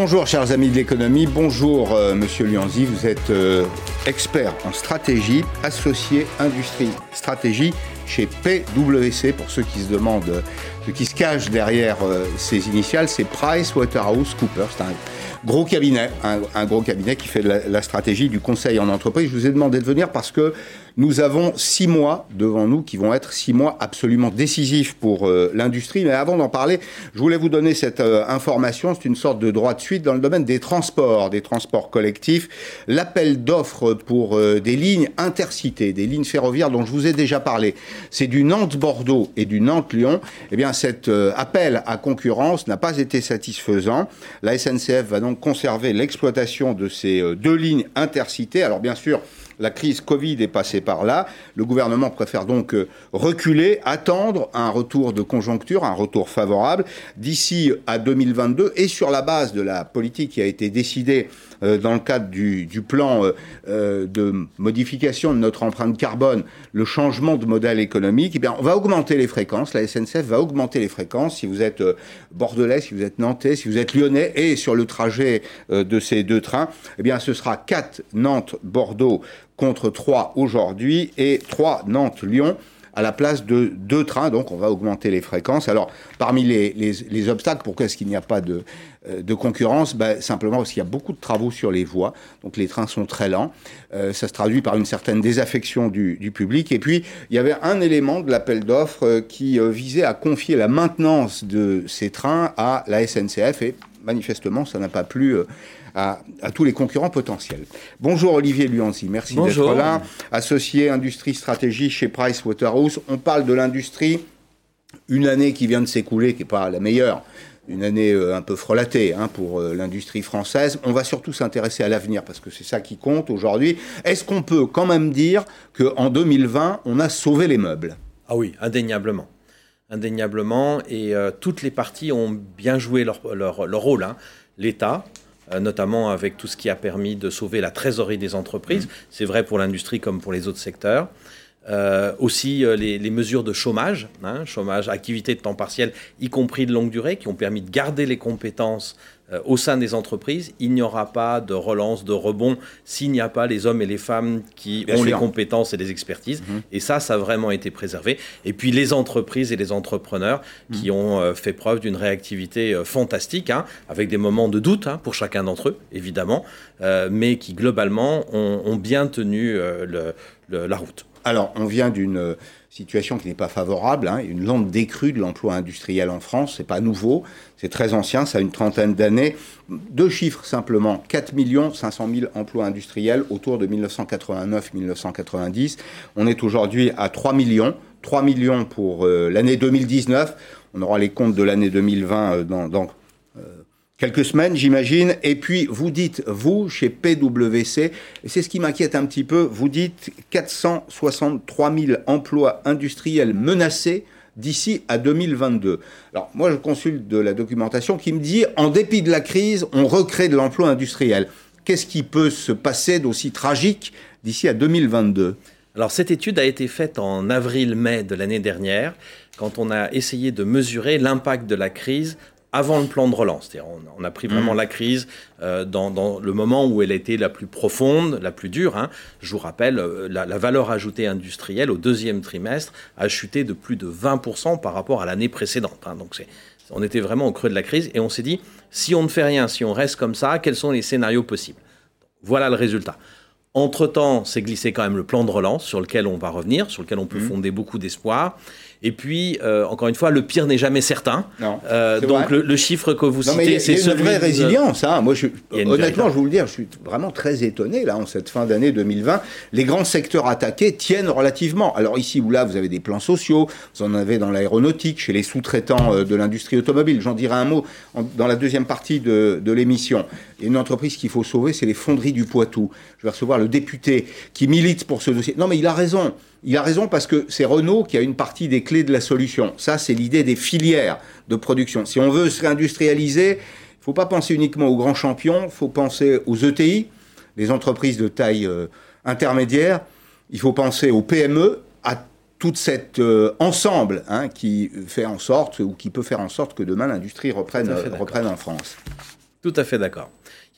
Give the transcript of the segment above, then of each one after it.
Bonjour chers amis de l'économie, bonjour euh, Monsieur Lianzi, vous êtes euh, expert en stratégie, associé industrie stratégie chez PwC pour ceux qui se demandent, euh, ce qui se cache derrière ces initiales, c'est Price Waterhouse Cooper, c'est un gros cabinet, un, gros cabinet qui fait la stratégie du conseil en entreprise. Je vous ai demandé de venir parce que nous avons six mois devant nous qui vont être six mois absolument décisifs pour euh, l'industrie. Mais avant d'en parler, je voulais vous donner cette euh, information. C'est une sorte de droit de suite dans le domaine des transports, des transports collectifs. L'appel d'offres pour euh, des lignes intercités, des lignes ferroviaires dont je vous ai déjà parlé, c'est du Nantes-Bordeaux et du Nantes-Lyon. Eh bien, cet appel à concurrence n'a pas été satisfaisant. La SNCF va donc conserver l'exploitation de ces deux lignes intercités. Alors, bien sûr, la crise Covid est passée par là. Le gouvernement préfère donc euh, reculer, attendre un retour de conjoncture, un retour favorable d'ici à 2022 et sur la base de la politique qui a été décidée dans le cadre du, plan euh, de modification de notre empreinte carbone, le changement de modèle économique, eh on va augmenter les fréquences. La SNCF va augmenter les fréquences. Si vous êtes bordelais, si vous êtes nantais, si vous êtes lyonnais et sur le trajet de ces deux trains, eh bien, ce sera 4 Nantes-Bordeaux contre 3 aujourd'hui et 3 Nantes-Lyon à la place de deux trains, donc on va augmenter les fréquences. Alors, parmi les, obstacles, pourquoi est-ce qu'il n'y a pas de, euh, concurrence? Ben, Simplement parce qu'il y a beaucoup de travaux sur les voies, donc les trains sont très lents. Euh, ça se traduit par une certaine désaffection du, du, public. Et puis, il y avait un élément de l'appel d'offres euh, qui visait à confier la maintenance de ces trains à la SNCF, et manifestement, ça n'a pas plu à, tous les concurrents potentiels. Bonjour Olivier Luanzi, merci d'être là. Associé industrie stratégie chez Price Waterhouse. On parle de l'industrie, une année qui vient de s'écouler, qui n'est pas la meilleure, une année euh, un peu frelatée hein, pour euh, l'industrie française. On va surtout s'intéresser à l'avenir parce que c'est ça qui compte aujourd'hui. Est-ce qu'on peut quand même dire qu'en 2020, on a sauvé les meubles? Ah oui, indéniablement. Indéniablement. Et euh, toutes les parties ont bien joué leur, rôle. Hein. L'État, notamment avec tout ce qui a permis de sauver la trésorerie des entreprises. Mmh. C'est vrai pour l'industrie comme pour les autres secteurs. Euh, aussi euh, les, mesures de chômage, hein, chômage, activité de temps partiel, y compris de longue durée, qui ont permis de garder les compétences euh, au sein des entreprises. Il n'y aura pas de relance, de rebond, s'il n'y a pas les hommes et les femmes qui ont les compétences et les expertises. Mhm. Et ça, ça a vraiment été préservé. Et puis les entreprises et les entrepreneurs qui mhm. ont fait preuve d'une réactivité fantastique, hein, avec des moments de doute hein, pour chacun d'entre eux, évidemment, mais qui globalement ont, bien tenu la route. Alors, on vient d'une euh, situation qui n'est pas favorable, hein, une lente décrue de l'emploi industriel en France. C'est pas nouveau, c'est très ancien, ça a une trentaine d'années. Deux chiffres simplement 4 500 000 emplois industriels autour de 1989-1990. On est aujourd'hui à 3 millions. 3 millions pour euh, l'année 2019. On aura les comptes de l'année 2020 euh, dans, dans quelques semaines, j'imagine. Et puis, vous dites, vous, chez PwC, c'est ce qui m'inquiète un petit peu, vous dites 463 000 emplois industriels menacés d'ici à 2022. Alors, moi, je consulte de la documentation qui me dit, en dépit de la crise, on recrée de l'emploi industriel. Qu'est-ce qui peut se passer d'aussi tragique d'ici à 2022 alors cette étude a été faite en avril-mai de l'année dernière, quand on a essayé de mesurer l'impact de la crise avant le plan de relance. On, on, a pris vraiment mm. la crise euh, dans, le moment où elle était la plus profonde, la plus dure. Hein. Je vous rappelle, euh, la, valeur ajoutée industrielle au deuxième trimestre a chuté de plus de 20% par rapport à l'année précédente. Hein. Donc on était vraiment au creux de la crise et on s'est dit, si on ne fait rien, si on reste comme ça, quels sont les scénarios possibles? Voilà le résultat. Entre-temps, c'est glissé quand même le plan de relance sur lequel on va revenir, sur lequel on peut mm. fonder beaucoup d'espoir. Et puis, euh, encore une fois, le pire n'est jamais certain. Non, euh, donc le, chiffre que vous citez, c'est une vraie résilience. Hein. Moi, je, honnêtement, je vous le dire, je suis vraiment très étonné là en cette fin d'année 2020. Les grands secteurs attaqués tiennent relativement. Alors ici ou là, vous avez des plans sociaux. Vous en avez dans l'aéronautique, chez les sous-traitants euh, de l'industrie automobile. J'en dirai un mot dans la deuxième partie de, de l'émission. Une entreprise qu'il faut sauver, c'est les fonderies du Poitou. Je vais recevoir le député qui milite pour ce dossier. Non, mais il a raison. Il a raison parce que c'est Renault qui a une partie des clés de la solution. Ça, c'est l'idée des filières de production. Si on veut se réindustrialiser, il ne faut pas penser uniquement aux grands champions, il faut penser aux ETI, les entreprises de taille euh, intermédiaire, il faut penser aux PME, à tout cet euh, ensemble hein, qui fait en sorte ou qui peut faire en sorte que demain l'industrie reprenne, reprenne en France. Tout à fait d'accord.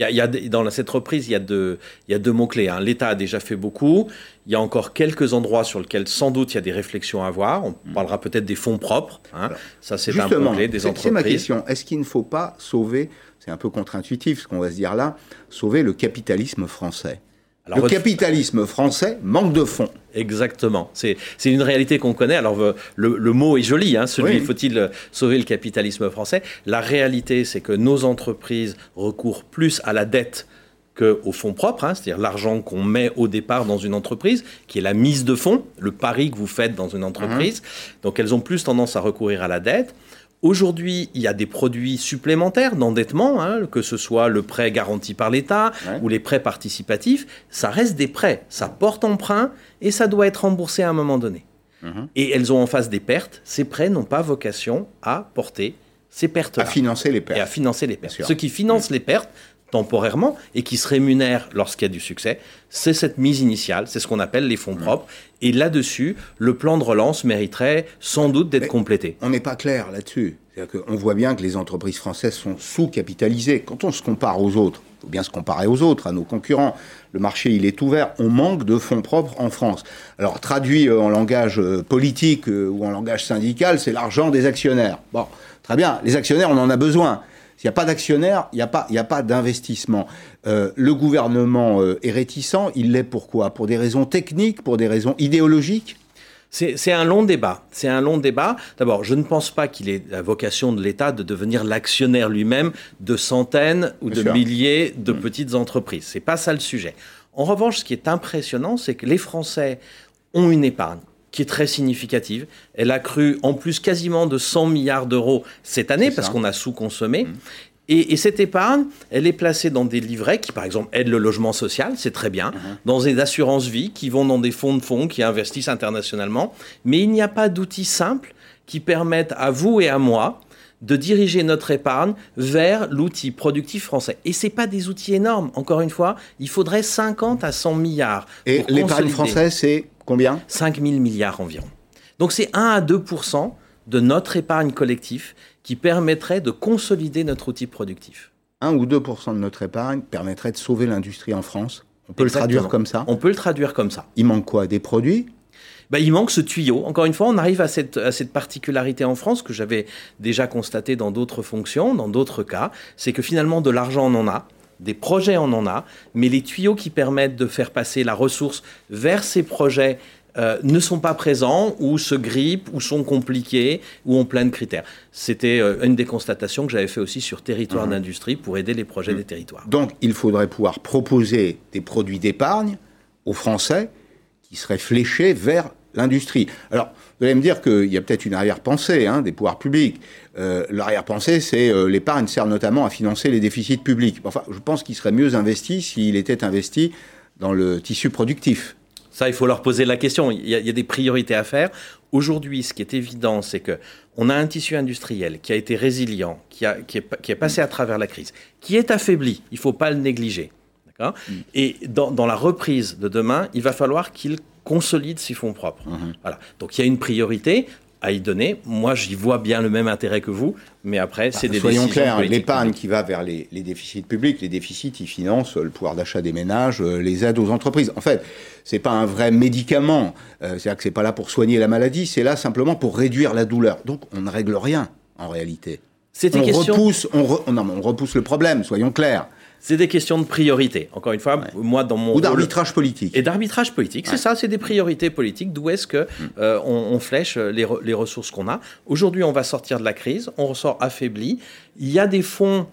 Il y a, dans cette reprise, il y a deux, il y a deux mots-clés. Hein. L'État a déjà fait beaucoup. Il y a encore quelques endroits sur lesquels, sans doute, il y a des réflexions à avoir. On mm. parlera peut-être des fonds propres. Hein. Ça, c'est un mot-clé des entreprises. C'est ma question. Est-ce qu'il ne faut pas sauver, c'est un peu contre-intuitif ce qu'on va se dire là, sauver le capitalisme français? Le capitalisme français manque de fonds. Exactement. C'est une réalité qu'on connaît. Alors, le, mot est joli, hein, celui faut-il sauver le capitalisme français? La réalité, c'est que nos entreprises recourent plus à la dette qu'aux fonds propres, hein, c'est-à-dire l'argent qu'on met au départ dans une entreprise, qui est la mise de fonds, le pari que vous faites dans une entreprise. Mhm. Donc, elles ont plus tendance à recourir à la dette. Aujourd'hui, il y a des produits supplémentaires d'endettement, hein, que ce soit le prêt garanti par l'État ou les prêts participatifs. Ça reste des prêts, ça porte emprunt et ça doit être remboursé à un moment donné. Mhm. Et elles ont en face des pertes. Ces prêts n'ont pas vocation à porter ces pertes. -là. À financer les pertes. Et à financer les pertes. Ce qui finance les pertes, temporairement et qui se rémunère lorsqu'il y a du succès, c'est cette mise initiale, c'est ce qu'on appelle les fonds propres. Et là-dessus, le plan de relance mériterait sans doute d'être complété. On n'est pas clair là-dessus. On voit bien que les entreprises françaises sont sous-capitalisées. Quand on se compare aux autres, il faut bien se comparer aux autres, à nos concurrents. Le marché, il est ouvert. On manque de fonds propres en France. Alors, traduit euh, en langage euh, politique euh, ou en langage syndical, c'est l'argent des actionnaires. Bon, très bien. Les actionnaires, on en a besoin. S'il n'y a pas d'actionnaire, il n'y a pas, a pas d'investissement. Euh, le gouvernement euh, est réticent. Il l'est pourquoi? Pour des raisons techniques, pour des raisons idéologiques? C'est un long débat. C'est un long débat. D'abord, je ne pense pas qu'il ait la vocation de l'État de devenir l'actionnaire lui-même de centaines ou de milliers de mm. petites entreprises. C'est pas ça le sujet. En revanche, ce qui est impressionnant, c'est que les Français ont une épargne qui est très significative. Elle a cru en plus quasiment de 100 milliards d'euros cette année parce qu'on a sous-consommé. Mmh. Et, cette épargne, elle est placée dans des livrets qui, par exemple, aident le logement social, c'est très bien, mmh. dans des assurances vie qui vont dans des fonds de fonds qui investissent internationalement. Mais il n'y a pas d'outils simples qui permettent à vous et à moi de diriger notre épargne vers l'outil productif français. Et ce pas des outils énormes. Encore une fois, il faudrait 50 à 100 milliards. Et l'épargne française, c'est Combien 5 000 milliards environ. Donc c'est 1 à 2% de notre épargne collective qui permettrait de consolider notre outil productif. 1 ou 2% de notre épargne permettrait de sauver l'industrie en France On peut le traduire comme ça On peut le traduire comme ça. Il manque quoi? Des produits? Ben, il manque ce tuyau. Encore une fois, on arrive à cette, à cette particularité en France que j'avais déjà constaté dans d'autres fonctions, dans d'autres cas, c'est que finalement de l'argent on en a, des projets, on en a, mais les tuyaux qui permettent de faire passer la ressource vers ces projets euh, ne sont pas présents ou se grippent ou sont compliqués ou ont plein de critères. C'était euh, une des constatations que j'avais fait aussi sur territoire mmh. d'industrie pour aider les projets mmh. des territoires. Donc il faudrait pouvoir proposer des produits d'épargne aux Français qui seraient fléchés vers l'industrie. Alors, vous allez me dire qu'il y a peut-être une arrière-pensée hein, des pouvoirs publics. Euh, l'arrière-pensée, c'est euh, l'épargne sert notamment à financer les déficits publics. Enfin, je pense qu'il serait mieux investi s'il était investi dans le tissu productif. Ça, il faut leur poser la question. Il y a, des priorités à faire. Aujourd'hui, ce qui est évident, c'est que on a un tissu industriel qui a été résilient, qui, a, qui, est, passé à travers la crise, qui est affaibli. Il ne faut pas le négliger. Mm. Et dans, dans, la reprise de demain, il va falloir qu'il consolide ses fonds propres. Mhm. Voilà. Donc il y a une priorité à y donner. Moi, j'y vois bien le même intérêt que vous, mais après, c'est bah, des Soyons clairs, l'épargne qui va vers les, déficits publics, les déficits, ils financent le pouvoir d'achat des ménages, euh, les aides aux entreprises. En fait, c'est pas un vrai médicament. Euh, c'est-à-dire que c'est pas là pour soigner la maladie, c'est là simplement pour réduire la douleur. Donc, on ne règle rien en réalité. On repousse, on, non, on repousse le problème. Soyons clairs. C'est des questions de priorité. Encore une fois, moi dans mon ou d'arbitrage politique. Et d'arbitrage politique, c'est ça, c'est des priorités politiques. D'où est-ce que mm. euh, on, flèche les, les ressources qu'on a Aujourd'hui, on va sortir de la crise, on ressort affaibli. Il y a des fonds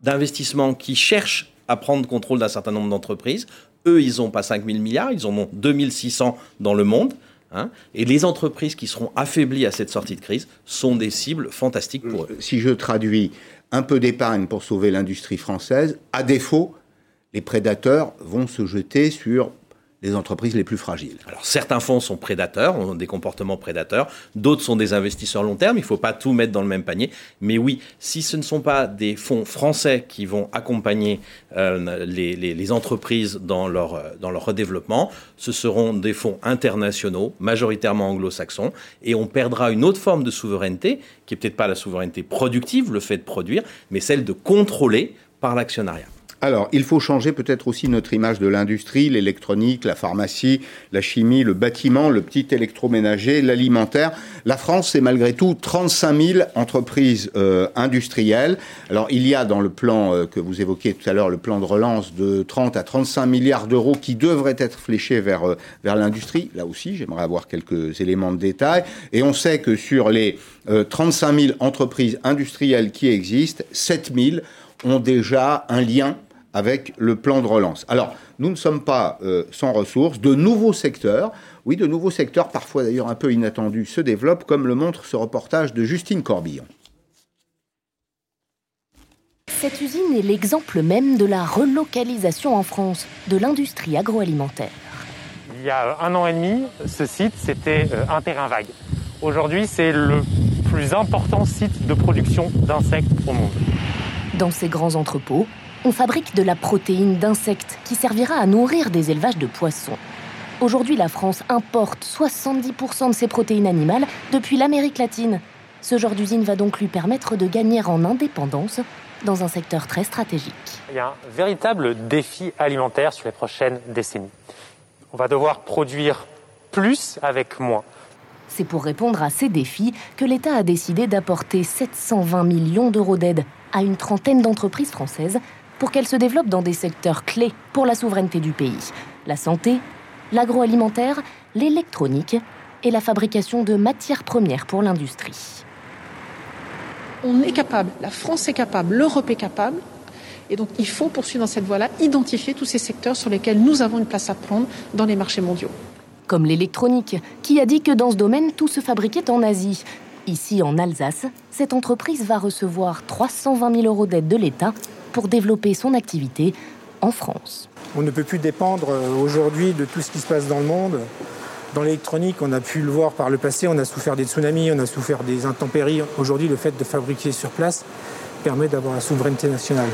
d'investissement qui cherchent à prendre contrôle d'un certain nombre d'entreprises. Eux, ils n'ont pas 5 000 milliards, ils en ont 2600 dans le monde. Hein. et les entreprises qui seront affaiblies à cette sortie de crise sont des cibles fantastiques pour eux. Si je traduis, un peu d'épargne pour sauver l'industrie française. À défaut, les prédateurs vont se jeter sur les entreprises les plus fragiles. Alors certains fonds sont prédateurs, ont des comportements prédateurs, d'autres sont des investisseurs long terme, il ne faut pas tout mettre dans le même panier, mais oui, si ce ne sont pas des fonds français qui vont accompagner euh, les, entreprises dans leur, euh, dans leur redéveloppement, ce seront des fonds internationaux, majoritairement anglo-saxons, et on perdra une autre forme de souveraineté, qui est peut-être pas la souveraineté productive, le fait de produire, mais celle de contrôler par l'actionnariat. Alors, il faut changer peut-être aussi notre image de l'industrie, l'électronique, la pharmacie, la chimie, le bâtiment, le petit électroménager, l'alimentaire. La France, c'est malgré tout 35 000 entreprises euh, industrielles. Alors, il y a dans le plan euh, que vous évoquiez tout à l'heure, le plan de relance de 30 à 35 milliards d'euros qui devraient être fléchés vers, euh, vers l'industrie. Là aussi, j'aimerais avoir quelques éléments de détail. Et on sait que sur les 35 000 entreprises industrielles qui existent, 7 000 ont déjà un lien avec le plan de relance. Alors, nous ne sommes pas euh, sans ressources. De nouveaux secteurs, oui, de nouveaux secteurs, parfois d'ailleurs un peu inattendus, se développent, comme le montre ce reportage de Justine Corbillon. Cette usine est l'exemple même de la relocalisation en France de l'industrie agroalimentaire. Il y a un an et demi, ce site, c'était euh, un terrain vague. Aujourd'hui, c'est le plus important site de production d'insectes au monde. Dans ces grands entrepôts, on fabrique de la protéine d'insectes qui servira à nourrir des élevages de poissons. Aujourd'hui, la France importe 70% de ses protéines animales depuis l'Amérique latine. Ce genre d'usine va donc lui permettre de gagner en indépendance dans un secteur très stratégique. Il y a un véritable défi alimentaire sur les prochaines décennies. On va devoir produire plus avec moins. C'est pour répondre à ces défis que l'État a décidé d'apporter 720 millions d'euros d'aide à une trentaine d'entreprises françaises pour qu'elles se développent dans des secteurs clés pour la souveraineté du pays. La santé, l'agroalimentaire, l'électronique et la fabrication de matières premières pour l'industrie. On est capable, la France est capable, l'Europe est capable. Et donc il faut poursuivre dans cette voie-là, identifier tous ces secteurs sur lesquels nous avons une place à prendre dans les marchés mondiaux. Comme l'électronique, qui a dit que dans ce domaine, tout se fabriquait en Asie. Ici, en Alsace, cette entreprise va recevoir 320 000 euros d'aide de l'État pour développer son activité en France. On ne peut plus dépendre euh, aujourd'hui de tout ce qui se passe dans le monde. Dans l'électronique, on a pu le voir par le passé, on a souffert des tsunamis, on a souffert des intempéries. Aujourd'hui, le fait de fabriquer sur place permet d'avoir la souveraineté nationale.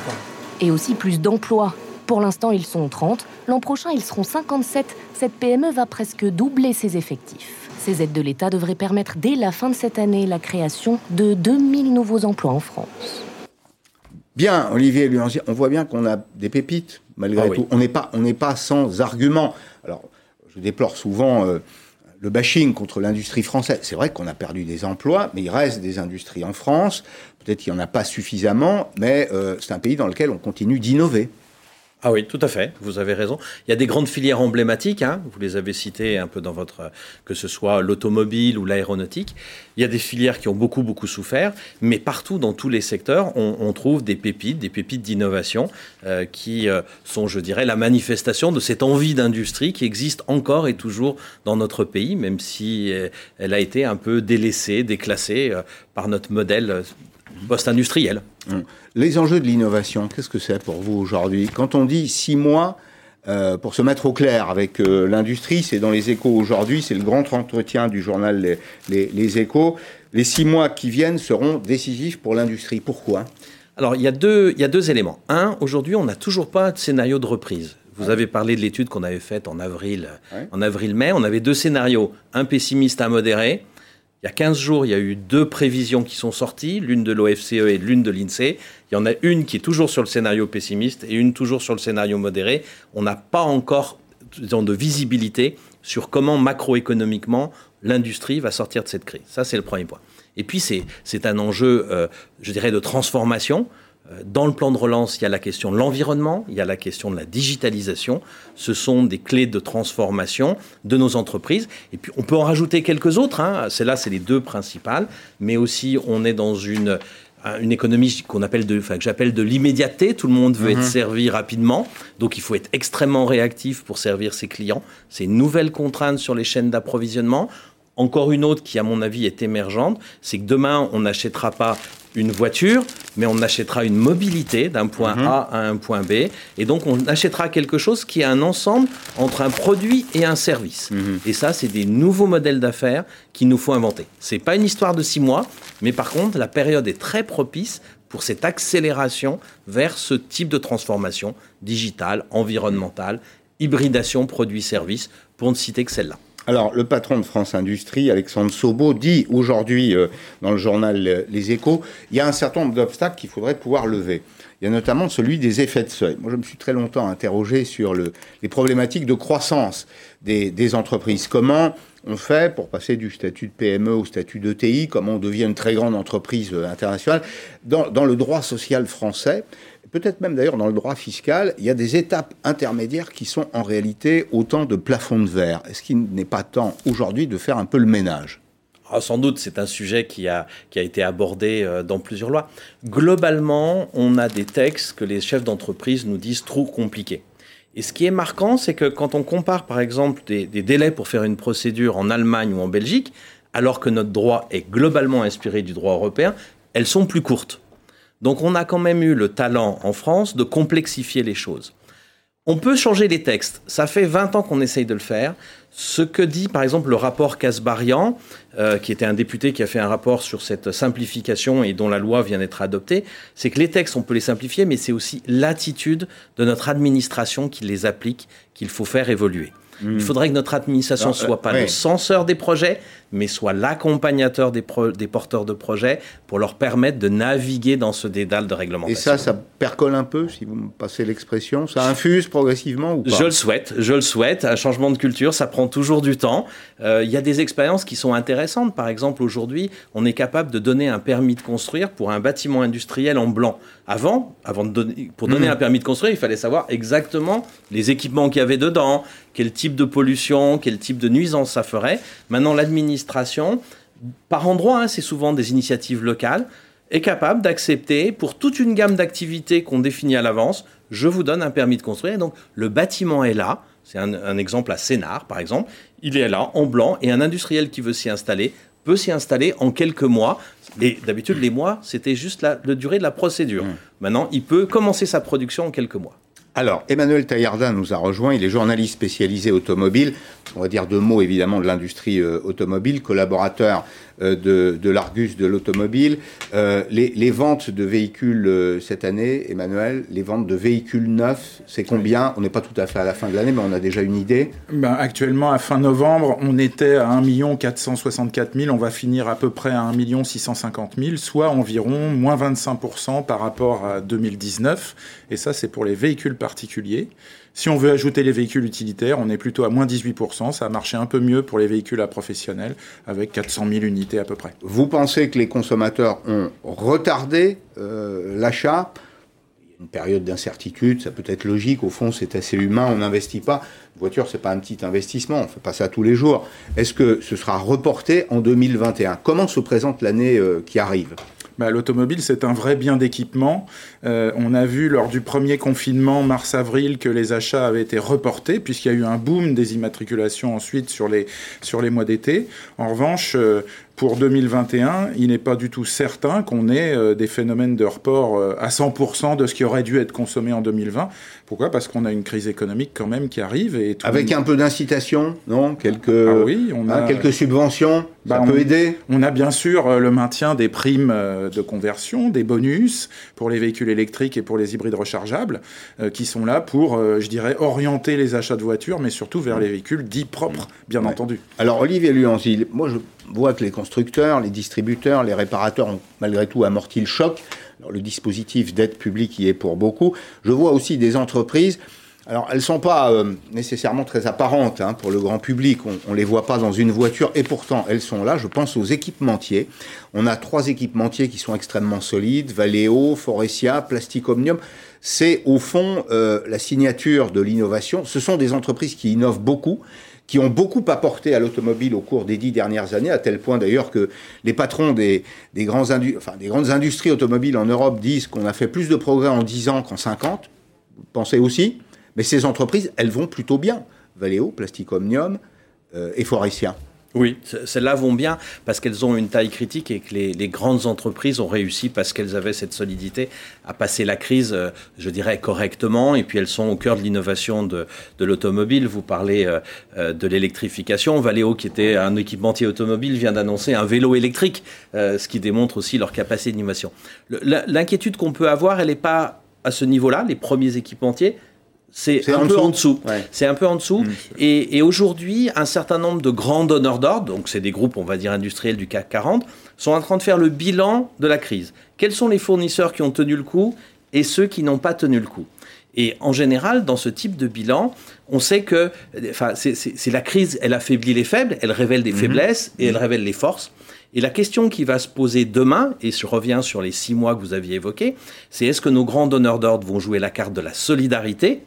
Et aussi plus d'emplois. Pour l'instant, ils sont 30. L'an prochain, ils seront 57. Cette PME va presque doubler ses effectifs. Ces aides de l'État devraient permettre dès la fin de cette année la création de 2000 nouveaux emplois en France. Bien, Olivier Luanzi, on voit bien qu'on a des pépites, malgré ah tout. On n'est pas, on pas sans argument. Alors, je déplore souvent euh, le bashing contre l'industrie française. C'est vrai qu'on a perdu des emplois, mais il reste des industries en France. Peut-être qu'il n'y en a pas suffisamment, mais euh, c'est un pays dans lequel on continue d'innover. Ah oui, tout à fait, vous avez raison. Il y a des grandes filières emblématiques, hein, vous les avez citées un peu dans votre, que ce soit l'automobile ou l'aéronautique. Il y a des filières qui ont beaucoup, beaucoup souffert, mais partout dans tous les secteurs, on, trouve des pépites, des pépites d'innovation euh, qui euh, sont, je dirais, la manifestation de cette envie d'industrie qui existe encore et toujours dans notre pays, même si euh, elle a été un peu délaissée, déclassée par notre modèle post-industriel. Hum. Les enjeux de l'innovation, qu'est-ce que c'est pour vous aujourd'hui? Quand on dit six mois euh, pour se mettre au clair avec euh, l'industrie, c'est dans les échos aujourd'hui, c'est le grand entretien du journal les, échos. Les six mois qui viennent seront décisifs pour l'industrie. Pourquoi? Alors, il y, a deux, il y a deux éléments. Un, aujourd'hui, on n'a toujours pas de scénario de reprise. Vous avez parlé de l'étude qu'on avait faite en avril, en avril-mai. On avait deux scénarios, un pessimiste, un modéré. Il y a 15 jours, il y a eu deux prévisions qui sont sorties, l'une de l'OFCE et l'une de l'INSEE. Il y en a une qui est toujours sur le scénario pessimiste et une toujours sur le scénario modéré. On n'a pas encore de visibilité sur comment macroéconomiquement l'industrie va sortir de cette crise. Ça, c'est le premier point. Et puis, c'est un enjeu, euh, je dirais, de transformation. Euh, dans le plan de relance, il y a la question de l'environnement, il y a la question de la digitalisation. Ce sont des clés de transformation de nos entreprises. Et puis, on peut en rajouter quelques autres. Hein. Celles-là, c'est les deux principales. Mais aussi, on est dans une, une économie qu'on appelle de, enfin, que j'appelle de l'immédiateté. Tout le monde veut être mhm. servi rapidement. Donc, il faut être extrêmement réactif pour servir ses clients. C'est une nouvelle contrainte sur les chaînes d'approvisionnement. Encore une autre qui, à mon avis, est émergente, c'est que demain, on n'achètera pas une voiture, mais on achètera une mobilité d'un point mhm. A à un point B. Et donc, on achètera quelque chose qui est un ensemble entre un produit et un service. Mhm. Et ça, c'est des nouveaux modèles d'affaires qu'il nous faut inventer. C'est pas une histoire de six mois, mais par contre, la période est très propice pour cette accélération vers ce type de transformation digitale, environnementale, hybridation produit-service, pour ne citer que celle-là. Alors, le patron de France Industrie, Alexandre Sobo, dit aujourd'hui euh, dans le journal Les Échos, il y a un certain nombre d'obstacles qu'il faudrait pouvoir lever. Il y a notamment celui des effets de seuil. Moi, je me suis très longtemps interrogé sur le, les problématiques de croissance des, entreprises. Comment on fait pour passer du statut de PME au statut d'ETI Comment on devient une très grande entreprise euh, internationale? Dans le droit social français peut-être même d'ailleurs dans le droit fiscal, il y a des étapes intermédiaires qui sont en réalité autant de plafonds de verre. Est-ce qu'il n'est pas temps aujourd'hui de faire un peu le ménage? Ah, sans doute, c'est un sujet qui a, qui a été abordé euh, dans plusieurs lois. Globalement, on a des textes que les chefs d'entreprise nous disent trop compliqués. Et ce qui est marquant, c'est que quand on compare par exemple des, des, délais pour faire une procédure en Allemagne ou en Belgique, alors que notre droit est globalement inspiré du droit européen, elles sont plus courtes. Donc on a quand même eu le talent en France de complexifier les choses. On peut changer les textes. Ça fait 20 ans qu'on essaye de le faire. Ce que dit par exemple le rapport Casbarian, euh, qui était un député qui a fait un rapport sur cette simplification et dont la loi vient d'être adoptée, c'est que les textes, on peut les simplifier, mais c'est aussi l'attitude de notre administration qui les applique qu'il faut faire évoluer. Il faudrait que notre administration ne soit euh, pas le censeur des projets, mais soit l'accompagnateur des, des, porteurs de projets pour leur permettre de naviguer dans ce dédale de réglementation. Et ça, ça percole un peu, si vous me passez l'expression? Ça infuse progressivement ou pas? Je le souhaite, je le souhaite. Un changement de culture, ça prend toujours du temps. Euh, il y a des expériences qui sont intéressantes. Par exemple, aujourd'hui, on est capable de donner un permis de construire pour un bâtiment industriel en blanc. Avant, avant de donner, pour donner hmm. un permis de construire, il fallait savoir exactement les équipements qu'il y avait dedans, quel type de pollution, quel type de nuisance ça ferait. Maintenant, l'administration, par endroit, hein, c'est souvent des initiatives locales, est capable d'accepter pour toute une gamme d'activités qu'on définit à l'avance, je vous donne un permis de construire. donc le bâtiment est là. C'est un, un, exemple à Sénart, par exemple. Il est là, en blanc, et un industriel qui veut s'y installer peut s'y installer en quelques mois. Et d'habitude, les mois, c'était juste la, durée de la procédure. Mmh. Maintenant, il peut commencer sa production en quelques mois. Alors, Emmanuel Taillardin nous a rejoint. Il est journaliste spécialisé automobile. On va dire deux mots évidemment de l'industrie euh, automobile, collaborateur euh, de, l'Argus de l'automobile. Euh, les, ventes de véhicules cette année, Emmanuel, les ventes de véhicules neufs, c'est combien? On n'est pas tout à fait à la fin de l'année, mais on a déjà une idée. Ben, actuellement, à fin novembre, on était à 1 464 000. On va finir à peu près à 1 650 000, soit environ moins 25 par rapport à 2019. Et ça, c'est pour les véhicules particuliers. Si on veut ajouter les véhicules utilitaires, on est plutôt à moins 18%. Ça a marché un peu mieux pour les véhicules à professionnels, avec 400 000 unités à peu près. Vous pensez que les consommateurs ont retardé euh, l'achat? Une période d'incertitude, ça peut être logique, au fond c'est assez humain, on n'investit pas. Une voiture, c'est pas un petit investissement, on fait pas ça tous les jours. Est-ce que ce sera reporté en 2021 Comment se présente l'année euh, qui arrive? L'automobile, c'est un vrai bien d'équipement. Euh, on a vu lors du premier confinement, mars-avril, que les achats avaient été reportés, puisqu'il y a eu un boom des immatriculations ensuite sur les, sur les mois d'été. En revanche, euh, pour 2021, il n'est pas du tout certain qu'on ait euh, des phénomènes de report euh, à 100% de ce qui aurait dû être consommé en 2020. Pourquoi? Parce qu'on a une crise économique quand même qui arrive. Et Avec un peu d'incitation, non? Quelques, ah oui, on a... quelques subventions, ça bah, peut aider? On a bien sûr euh, le maintien des primes de conversion, des bonus pour les véhicules électriques et pour les hybrides rechargeables, qui sont là pour, je dirais, orienter les achats de voitures, mais surtout vers les véhicules dits propres, bien entendu. Alors Olivier Luanzi, moi je voit que les constructeurs, les distributeurs, les réparateurs ont malgré tout amorti le choc. Alors, le dispositif d'aide publique y est pour beaucoup. Je vois aussi des entreprises. Alors, elles ne sont pas euh, nécessairement très apparentes hein, pour le grand public. On ne les voit pas dans une voiture et pourtant elles sont là. Je pense aux équipementiers. On a trois équipementiers qui sont extrêmement solides Valeo, Forestia, Plastic Omnium. C'est au fond euh, la signature de l'innovation. Ce sont des entreprises qui innovent beaucoup qui ont beaucoup apporté à l'automobile au cours des dix dernières années, à tel point d'ailleurs que les patrons des, grandes industries automobiles en Europe disent qu'on a fait plus de progrès en 10 ans qu'en 50. Vous pensez aussi Mais ces entreprises, elles vont plutôt bien. Valeo, Plastic Omnium euh, et Forestia. Oui, celles-là vont bien parce qu'elles ont une taille critique et que les, grandes entreprises ont réussi parce qu'elles avaient cette solidité à passer la crise, euh, je dirais, correctement. Et puis elles sont au cœur de l'innovation de, l'automobile. Vous parlez euh, euh, de l'électrification. Valeo, qui était un équipementier automobile, vient d'annoncer un vélo électrique, ce qui démontre aussi leur capacité d'innovation. L'inquiétude qu'on peut avoir, elle n'est pas à ce niveau-là, les premiers équipementiers c'est un, peu en dessous. C'est un peu en dessous. Et, aujourd'hui, un certain nombre de grands donneurs d'ordre, donc c'est des groupes, on va dire, industriels du CAC 40, sont en train de faire le bilan de la crise. Quels sont les fournisseurs qui ont tenu le coup et ceux qui n'ont pas tenu le coup? Et en général, dans ce type de bilan, on sait que enfin, c'est la crise, elle affaiblit les faibles, elle révèle des mhm. faiblesses et elle révèle les forces. Et la question qui va se poser demain, et je reviens sur les six mois que vous aviez évoqués, c'est est-ce que nos grands donneurs d'ordre vont jouer la carte de la solidarité?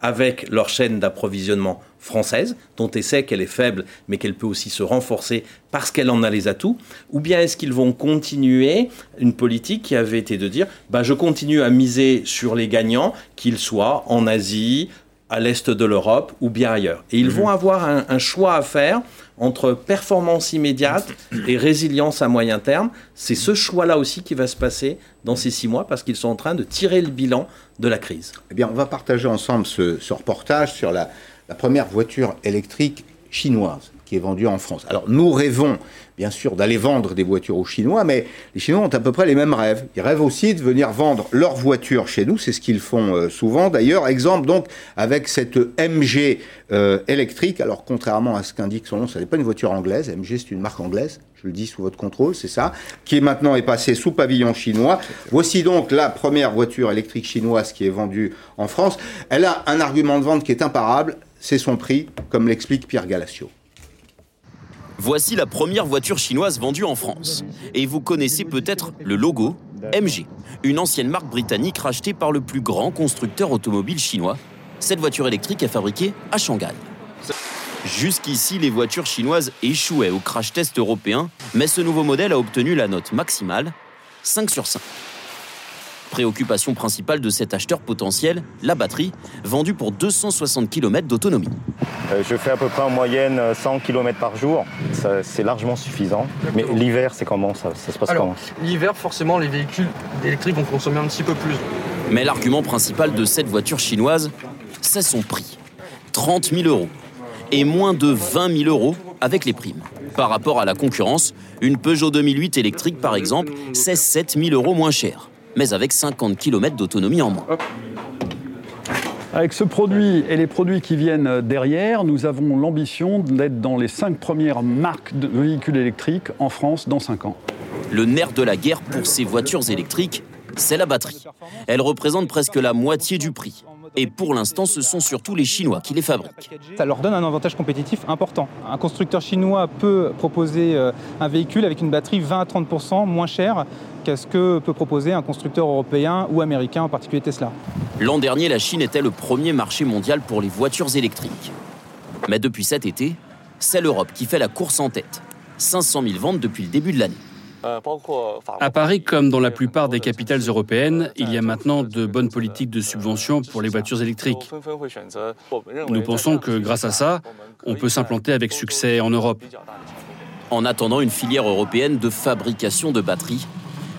Avec leur chaîne d'approvisionnement française, dont on sait qu'elle est faible, mais qu'elle peut aussi se renforcer parce qu'elle en a les atouts, ou bien est-ce qu'ils vont continuer une politique qui avait été de dire, bah, je continue à miser sur les gagnants, qu'ils soient en Asie, à l'est de l'Europe ou bien ailleurs. Et ils mhm. vont avoir un, choix à faire entre performance immédiate et résilience à moyen terme. C'est ce choix-là aussi qui va se passer dans ces six mois parce qu'ils sont en train de tirer le bilan de la crise. Eh bien, on va partager ensemble ce, reportage sur la première voiture électrique chinoise qui est vendue en France. Alors, nous rêvons bien sûr, d'aller vendre des voitures aux Chinois, mais les Chinois ont à peu près les mêmes rêves. Ils rêvent aussi de venir vendre leurs voitures chez nous, c'est ce qu'ils font euh, souvent. D'ailleurs, exemple donc avec cette MG euh, électrique, alors contrairement à ce qu'indique son nom, ce n'est pas une voiture anglaise, MG c'est une marque anglaise, je le dis sous votre contrôle, c'est ça, qui est maintenant est passée sous pavillon chinois. Voici donc la première voiture électrique chinoise qui est vendue en France. Elle a un argument de vente qui est imparable, c'est son prix, comme l'explique Pierre Galacio. Voici la première voiture chinoise vendue en France. Et vous connaissez peut-être le logo MG, une ancienne marque britannique rachetée par le plus grand constructeur automobile chinois. Cette voiture électrique est fabriquée à Shanghai. Jusqu'ici, les voitures chinoises échouaient au crash test européen, mais ce nouveau modèle a obtenu la note maximale 5 sur 5. Préoccupation principale de cet acheteur potentiel, la batterie, vendue pour 260 km d'autonomie. Euh, je fais à peu près en moyenne 100 km par jour. C'est largement suffisant. Mais l'hiver, c'est comment ça, se passe comment L'hiver, forcément, les véhicules électriques vont consommer un petit peu plus. Mais l'argument principal de cette voiture chinoise, c'est son prix. 30 000 euros. Et moins de 20 000 euros avec les primes. Par rapport à la concurrence, une Peugeot 2008 électrique, par exemple, c'est 7 000 euros moins cher mais avec 50 km d'autonomie en moins. Avec ce produit et les produits qui viennent derrière, nous avons l'ambition d'être dans les cinq premières marques de véhicules électriques en France dans 5 ans. Le nerf de la guerre pour ces voitures électriques, c'est la batterie. Elle représente presque la moitié du prix. Et pour l'instant, ce sont surtout les Chinois qui les fabriquent. Ça leur donne un avantage compétitif important. Un constructeur chinois peut proposer euh, un véhicule avec une batterie 20 à 30% moins chère qu'est-ce que peut proposer un constructeur européen ou américain, en particulier Tesla? L'an dernier, la Chine était le premier marché mondial pour les voitures électriques. Mais depuis cet été, c'est l'Europe qui fait la course en tête. 500 000 ventes depuis le début de l'année. À Paris, comme dans la plupart des capitales européennes, il y a maintenant de bonnes politiques de subvention pour les voitures électriques. Nous pensons que grâce à ça, on peut s'implanter avec succès en Europe. En attendant une filière européenne de fabrication de batteries,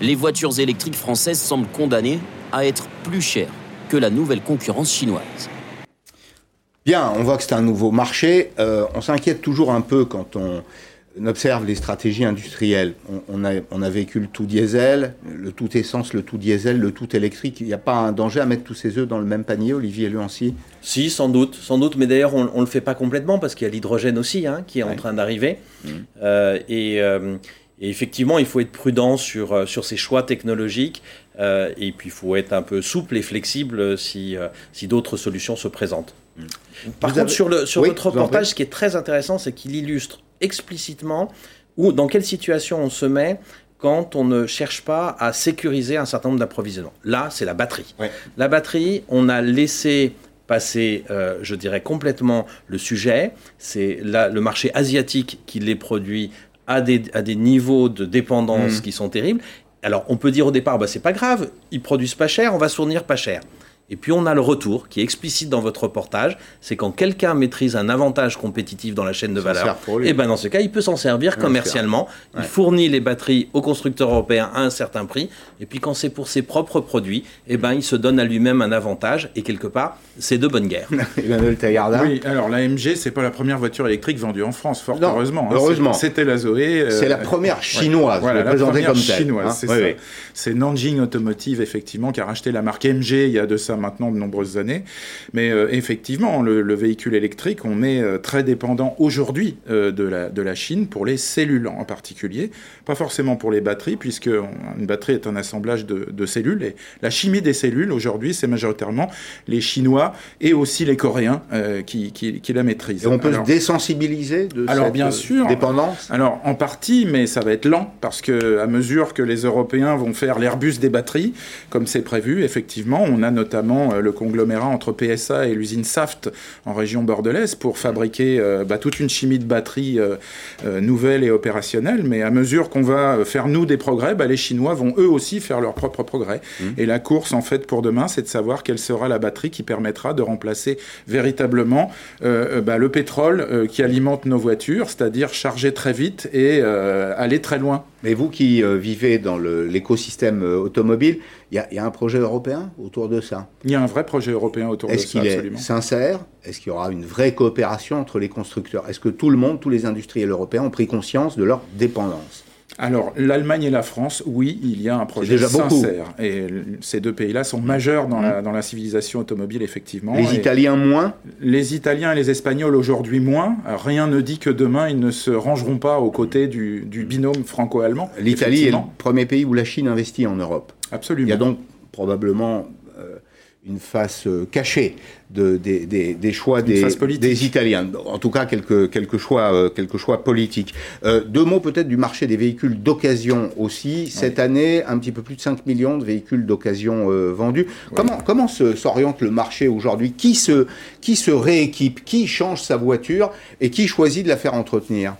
les voitures électriques françaises semblent condamnées à être plus chères que la nouvelle concurrence chinoise. Bien, on voit que c'est un nouveau marché. Euh, on s'inquiète toujours un peu quand on observe les stratégies industrielles. On, a, on, a, vécu le tout diesel, le tout essence, le tout diesel, le tout électrique. Il n'y a pas un danger à mettre tous ces œufs dans le même panier, Olivier Luancy Si, sans doute, sans doute, mais d'ailleurs on ne le fait pas complètement parce qu'il y a l'hydrogène aussi hein, qui est en train d'arriver. Mmh. Euh, et, euh, et effectivement, il faut être prudent sur, euh, sur ces choix technologiques. Euh, et puis, il faut être un peu souple et flexible si, euh, si d'autres solutions se présentent. Mm. Par contre, sur, le, sur notre reportage, ce qui est très intéressant, c'est qu'il illustre explicitement où, dans quelle situation on se met quand on ne cherche pas à sécuriser un certain nombre d'approvisionnements. Là, c'est la batterie. La batterie, on a laissé passer, je dirais, complètement le sujet. C'est le marché asiatique qui les produit à des, à des niveaux de dépendance mmh. qui sont terribles. Alors, on peut dire au départ, bah, c'est pas grave, ils produisent pas cher, on va fournir pas cher. Et puis on a le retour qui est explicite dans votre reportage, c'est quand quelqu'un maîtrise un avantage compétitif dans la chaîne de valeur, et eh ben dans ce cas, il peut s'en servir commercialement. Il fournit les batteries aux constructeurs européens à un certain prix, et puis quand c'est pour ses propres produits, et eh ben il se donne à lui-même un avantage, et quelque part, c'est de bonne guerre. oui, alors la MG, c'est pas la première voiture électrique vendue en France, fort heureusement. Hein. heureusement. C'était la Zoé. Euh, c'est la première chinoise, voilà, la première chinoise, c'est ça. C'est Nanjing Automotive, effectivement, qui a racheté la marque MG il y a de ça maintenant de nombreuses années. Mais effectivement, le, véhicule électrique, on est très dépendant aujourd'hui de, la, de la Chine pour les cellules en particulier, pas forcément pour les batteries, puisque une batterie est un assemblage de, de cellules. Et la chimie des cellules, aujourd'hui, c'est majoritairement les Chinois et aussi les Coréens qui, qui, qui, la maîtrisent. Et on peut se désensibiliser de alors, cette bien sûr, dépendance? Alors, en partie, mais ça va être lent, parce que à mesure que les Européens vont faire l'Airbus des batteries, comme c'est prévu, effectivement, on a notamment euh, le conglomérat entre PSA et l'usine Saft en région bordelaise pour fabriquer euh, bah, toute une chimie de batteries euh, nouvelle et opérationnelle. Mais à mesure qu'on va faire, nous, des progrès, bah, les Chinois vont eux aussi faire leurs propres progrès. Mmh. Et la course, en fait, pour demain, c'est de savoir quelle sera la batterie qui permettra de remplacer véritablement bah, le pétrole qui alimente nos voitures, c'est-à-dire charger très vite et aller très loin. Mais vous qui euh, vivez dans l'écosystème euh, automobile, il y, a un projet européen autour de ça? Il y a un vrai projet européen autour de ça, absolument. Est-ce qu'il est sincère? Est-ce qu'il y aura une vraie coopération entre les constructeurs? Est-ce que tout le monde, tous les industriels européens ont pris conscience de leur dépendance? Alors, l'Allemagne et la France, oui, il y a un projet déjà sincère. Et ces deux pays-là sont majeurs dans, la, mmh. dans, la, civilisation automobile, effectivement. Les Italiens moins? Les Italiens et les Espagnols aujourd'hui moins. Rien ne dit que demain, ils ne se rangeront pas aux côtés du, binôme franco-allemand. L'Italie est le premier pays où la Chine investit en Europe. Absolument. Il y a donc probablement une face euh, cachée de, des, choix des, des, Italiens. En tout cas, quelques, quelques, choix, euh, quelques choix politiques. Euh, deux mots peut-être du marché des véhicules d'occasion aussi. Cette année, un petit peu plus de 5 millions de véhicules d'occasion vendus. Comment, comment s'oriente le marché aujourd'hui? Qui se, qui se rééquipe? Qui change sa voiture? Et qui choisit de la faire entretenir?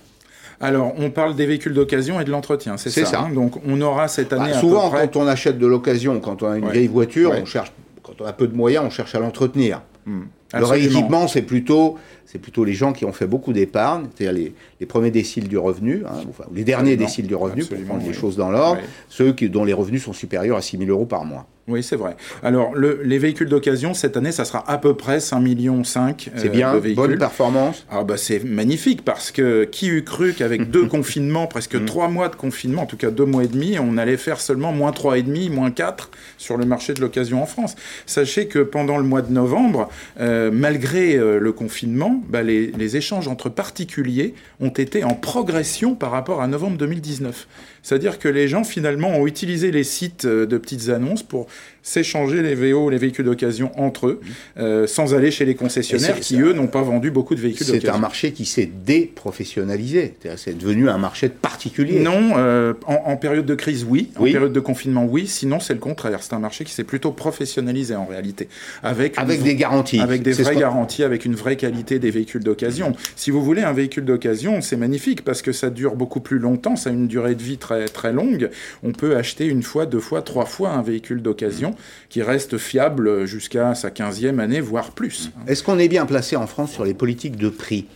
Alors, on parle des véhicules d'occasion et de l'entretien, c'est ça. Hein? Donc, on aura cette année. Bah, souvent, quand on achète de l'occasion, quand on a une vieille voiture, on cherche quand on a peu de moyens, on cherche à l'entretenir. Hmm. Le rééquipement, c'est plutôt, c'est plutôt les gens qui ont fait beaucoup d'épargne, c'est-à-dire les, premiers déciles du revenu, hein, enfin, les derniers déciles du revenu, pour prendre les choses dans l'ordre, ceux qui, dont les revenus sont supérieurs à 6 000 euros par mois. Oui, c'est vrai. Alors, les véhicules d'occasion, cette année, ça sera à peu près 5,5 millions. C'est bien, euh, bonne performance ah, bah, C'est magnifique parce que qui eût cru qu'avec deux confinements, presque mm. trois mois de confinement, en tout cas deux mois et demi, on allait faire seulement moins 3,5, moins 4 sur le marché de l'occasion en France. Sachez que pendant le mois de novembre, euh, malgré euh, le confinement, bah, les, les échanges entre particuliers ont été en progression par rapport à novembre 2019. C'est-à-dire que les gens finalement ont utilisé les sites de petites annonces pour s'échanger les VO, les véhicules d'occasion entre eux, euh, sans aller chez les concessionnaires qui, eux, n'ont pas vendu beaucoup de véhicules d'occasion. C'est un marché qui s'est déprofessionnalisé. C'est devenu un marché de particuliers. Non, euh, en, période de crise, oui. En période de confinement, oui. Sinon, c'est le contraire. C'est un marché qui s'est plutôt professionnalisé en réalité. Avec, avec des garanties. Avec des vraies garanties, avec une vraie qualité des véhicules d'occasion. Si vous voulez un véhicule d'occasion, c'est magnifique parce que ça dure beaucoup plus longtemps, ça a une durée de vie très, très longue. On peut acheter une fois, deux fois, trois fois un véhicule d'occasion qui reste fiable jusqu'à sa 15e année, voire plus. Est-ce qu'on est bien placé en France sur les politiques de prix?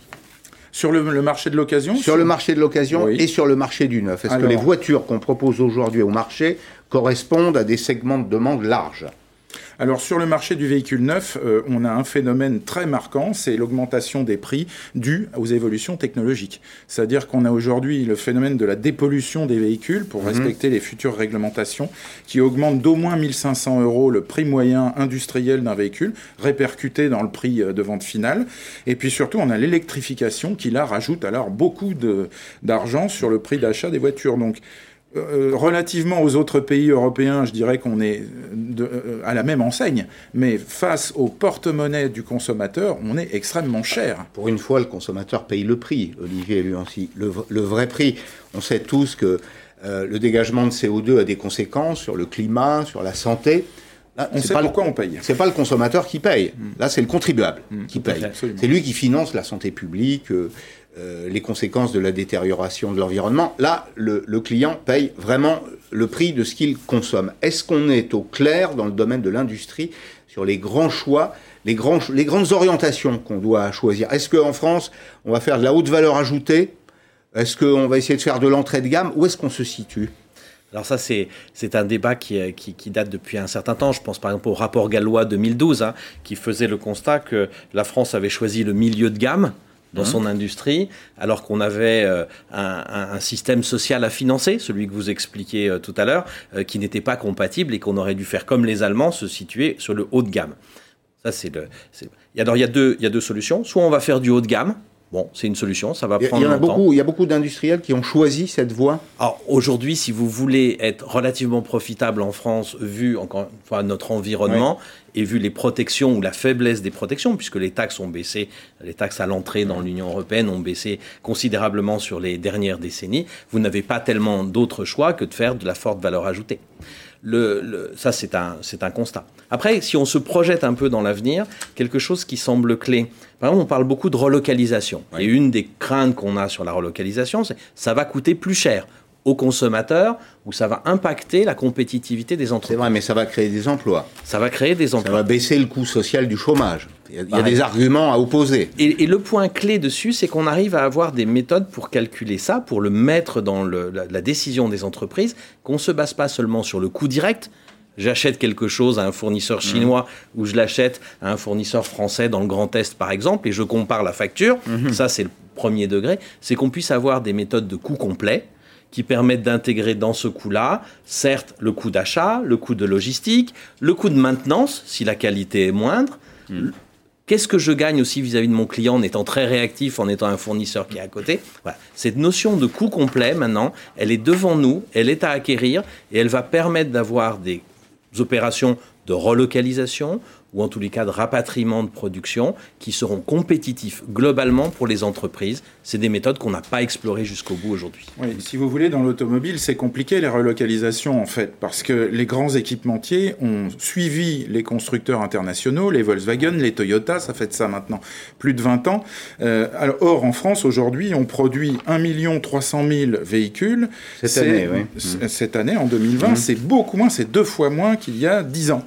Sur le, marché de l'occasion Sur le marché de l'occasion et sur le marché du neuf. Est-ce que les voitures qu'on propose aujourd'hui au marché correspondent à des segments de demande larges? Alors sur le marché du véhicule neuf, euh, on a un phénomène très marquant, c'est l'augmentation des prix due aux évolutions technologiques. C'est-à-dire qu'on a aujourd'hui le phénomène de la dépollution des véhicules pour mhm. respecter les futures réglementations qui augmente d'au moins 1500 euros le prix moyen industriel d'un véhicule, répercuté dans le prix euh, de vente finale. Et puis surtout, on a l'électrification qui là rajoute alors beaucoup d'argent sur le prix d'achat des voitures. Donc euh, relativement aux autres pays européens, je dirais qu'on est euh, à la même enseigne, mais face au porte-monnaie du consommateur, on est extrêmement cher. Pour une fois, le consommateur paye le prix, Olivier lui aussi, le, vrai prix. On sait tous que euh, le dégagement de CO2 a des conséquences sur le climat, sur la santé. Là, on sait pas pourquoi on paye. C'est pas le consommateur qui paye. Hmm. Là, c'est le contribuable hmm, qui paye. C'est lui qui finance la santé publique, euh, les conséquences de la détérioration de l'environnement. Là, le, client paye vraiment le prix de ce qu'il consomme. Est-ce qu'on est au clair dans le domaine de l'industrie sur les grands choix, les, grandes orientations qu'on doit choisir? Est-ce qu'en France, on va faire de la haute valeur ajoutée? Est-ce qu'on va essayer de faire de l'entrée de gamme? Où est-ce qu'on se situe? Alors ça, c'est, un débat qui, qui, date depuis un certain temps. Je pense par exemple au rapport gallois 2012, hein, qui faisait le constat que la France avait choisi le milieu de gamme, dans mmh. son industrie, alors qu'on avait euh, un, système social à financer, celui que vous expliquiez euh, tout à l'heure, euh, qui n'était pas compatible et qu'on aurait dû faire comme les Allemands, se situer sur le haut de gamme. Ça, c'est le. Alors, il y, a deux, il y a deux solutions. Soit on va faire du haut de gamme, Bon, c'est une solution, ça va prendre il y, a beaucoup, Il y a beaucoup d'industriels qui ont choisi cette voie. Alors aujourd'hui, si vous voulez être relativement profitable en France, vu encore fois notre environnement et vu les protections ou la faiblesse des protections, puisque les taxes ont baissé, les taxes à l'entrée dans l'Union européenne ont baissé considérablement sur les dernières décennies, vous n'avez pas tellement d'autres choix que de faire de la forte valeur ajoutée. Le, ça, c'est un, un constat. Après, si on se projette un peu dans l'avenir, quelque chose qui semble clé. Par exemple, on parle beaucoup de relocalisation. Et une des craintes qu'on a sur la relocalisation, c'est ça va coûter plus cher aux consommateurs ou ça va impacter la compétitivité des entreprises. C'est vrai, mais ça va créer des emplois. Ça va créer des emplois. Ça va baisser le coût social du chômage. Il y a, des arguments à opposer. Et, le point clé dessus, c'est qu'on arrive à avoir des méthodes pour calculer ça, pour le mettre dans la, décision des entreprises, qu'on ne se base pas seulement sur le coût direct. J'achète quelque chose à un fournisseur mmh. chinois ou je l'achète à un fournisseur français dans le Grand Est, par exemple, et je compare la facture. Mmh. Ça, c'est le premier degré. C'est qu'on puisse avoir des méthodes de coût complet qui permettent d'intégrer dans ce coût-là, certes, le coût d'achat, le coût de logistique, le coût de maintenance, si la qualité est moindre. Hmm. Qu'est-ce que je gagne aussi vis-à-vis de mon client en étant très réactif, en étant un fournisseur qui est à côté? Cette notion de coût complet, maintenant, elle est devant nous, elle est à acquérir et elle va permettre d'avoir des opérations de relocalisation ou en tous les cas de rapatriement de production qui seront compétitifs globalement pour les entreprises. C'est des méthodes qu'on n'a pas explorées jusqu'au bout aujourd'hui. Oui, si vous voulez, dans l'automobile, c'est compliqué les relocalisations en fait, parce que les grands équipementiers ont suivi les constructeurs internationaux, les Volkswagen, les Toyota, ça fait de ça maintenant plus de 20 ans. Euh, alors, or, en France, aujourd'hui, on produit 1 300 000 véhicules. Cette année, oui. Cette année, en 2020, mmh. c'est beaucoup moins, c'est deux fois moins qu'il y a 10 ans.